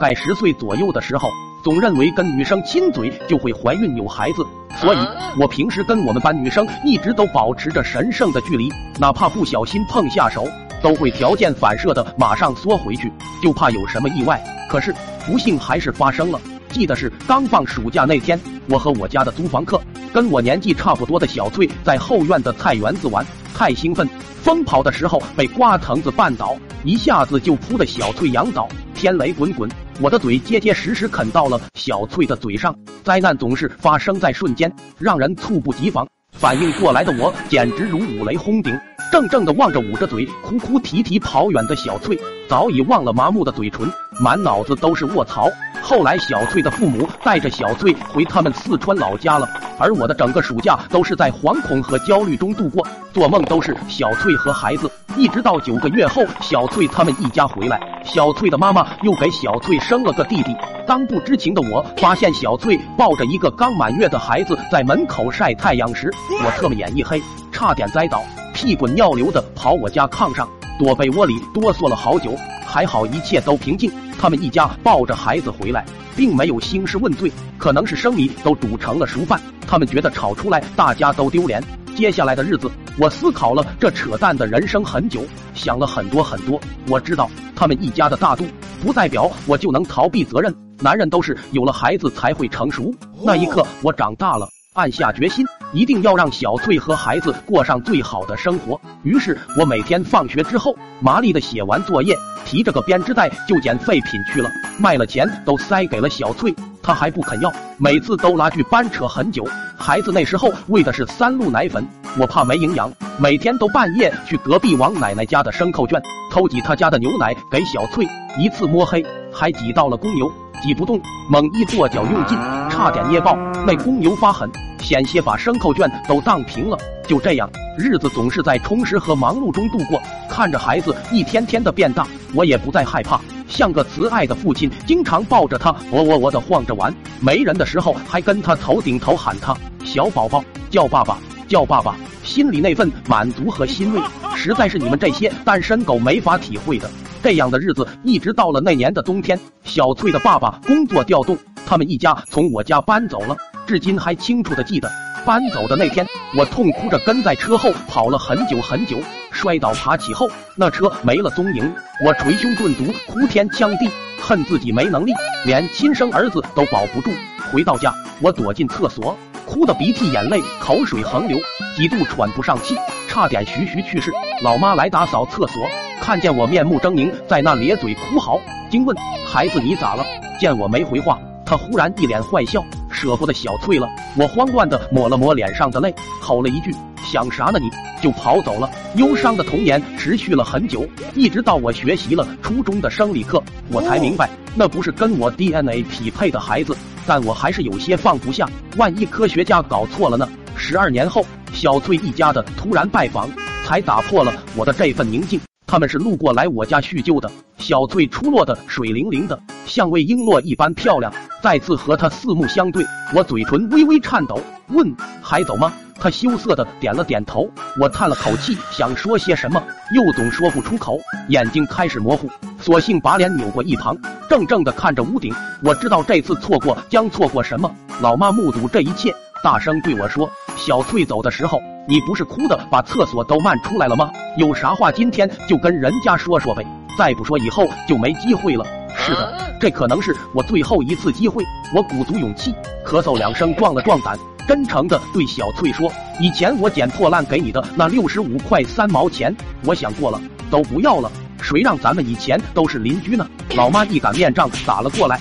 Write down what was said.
在十岁左右的时候，总认为跟女生亲嘴就会怀孕有孩子，所以我平时跟我们班女生一直都保持着神圣的距离，哪怕不小心碰下手，都会条件反射的马上缩回去，就怕有什么意外。可是不幸还是发生了。记得是刚放暑假那天，我和我家的租房客，跟我年纪差不多的小翠在后院的菜园子玩，太兴奋，疯跑的时候被瓜藤子绊倒，一下子就扑的小翠仰倒，天雷滚滚，我的嘴结结实实啃到了小翠的嘴上。灾难总是发生在瞬间，让人猝不及防。反应过来的我简直如五雷轰顶，怔怔的望着捂着嘴哭哭啼啼跑远的小翠，早已忘了麻木的嘴唇，满脑子都是卧槽。后来，小翠的父母带着小翠回他们四川老家了，而我的整个暑假都是在惶恐和焦虑中度过，做梦都是小翠和孩子。一直到九个月后，小翠他们一家回来，小翠的妈妈又给小翠生了个弟弟。当不知情的我发现小翠抱着一个刚满月的孩子在门口晒太阳时，我特么眼一黑，差点栽倒，屁滚尿流的跑我家炕上，躲被窝里哆嗦了好久。还好一切都平静，他们一家抱着孩子回来，并没有兴师问罪，可能是生米都煮成了熟饭，他们觉得吵出来大家都丢脸。接下来的日子，我思考了这扯淡的人生很久，想了很多很多。我知道他们一家的大度，不代表我就能逃避责任。男人都是有了孩子才会成熟。那一刻，我长大了。暗下决心，一定要让小翠和孩子过上最好的生活。于是，我每天放学之后，麻利的写完作业，提着个编织袋就捡废品去了。卖了钱都塞给了小翠，她还不肯要，每次都拉锯掰扯很久。孩子那时候喂的是三鹿奶粉，我怕没营养，每天都半夜去隔壁王奶奶家的牲口圈偷挤她家的牛奶给小翠。一次摸黑，还挤到了公牛。挤不动，猛一跺脚用劲，差点捏爆。那公牛发狠，险些把牲口圈都荡平了。就这样，日子总是在充实和忙碌中度过。看着孩子一天天的变大，我也不再害怕，像个慈爱的父亲，经常抱着他，喔喔喔的晃着玩。没人的时候，还跟他头顶头喊他小宝宝，叫爸爸，叫爸爸。心里那份满足和欣慰，实在是你们这些单身狗没法体会的。这样的日子一直到了那年的冬天，小翠的爸爸工作调动，他们一家从我家搬走了。至今还清楚的记得，搬走的那天，我痛哭着跟在车后跑了很久很久，摔倒爬起后，那车没了踪影。我捶胸顿足，哭天抢地，恨自己没能力，连亲生儿子都保不住。回到家，我躲进厕所，哭得鼻涕眼泪，口水横流，几度喘不上气，差点徐徐去世。老妈来打扫厕所。看见我面目狰狞，在那咧嘴哭嚎，惊问孩子你咋了？见我没回话，他忽然一脸坏笑，舍不得小翠了。我慌乱的抹了抹脸上的泪，吼了一句想啥呢？你就跑走了。忧伤的童年持续了很久，一直到我学习了初中的生理课，我才明白那不是跟我 DNA 匹配的孩子。但我还是有些放不下，万一科学家搞错了呢？十二年后，小翠一家的突然拜访，才打破了我的这份宁静。他们是路过来我家叙旧的。小翠出落的水灵灵的，像位璎珞一般漂亮。再次和她四目相对，我嘴唇微微颤抖，问：“还走吗？”她羞涩的点了点头。我叹了口气，想说些什么，又总说不出口，眼睛开始模糊，索性把脸扭过一旁，怔怔的看着屋顶。我知道这次错过将错过什么。老妈目睹这一切，大声对我说：“小翠走的时候。”你不是哭的把厕所都漫出来了吗？有啥话今天就跟人家说说呗，再不说以后就没机会了。是的，这可能是我最后一次机会。我鼓足勇气，咳嗽两声，壮了壮胆，真诚的对小翠说：“以前我捡破烂给你的那六十五块三毛钱，我想过了，都不要了。谁让咱们以前都是邻居呢？”老妈一擀面杖打了过来，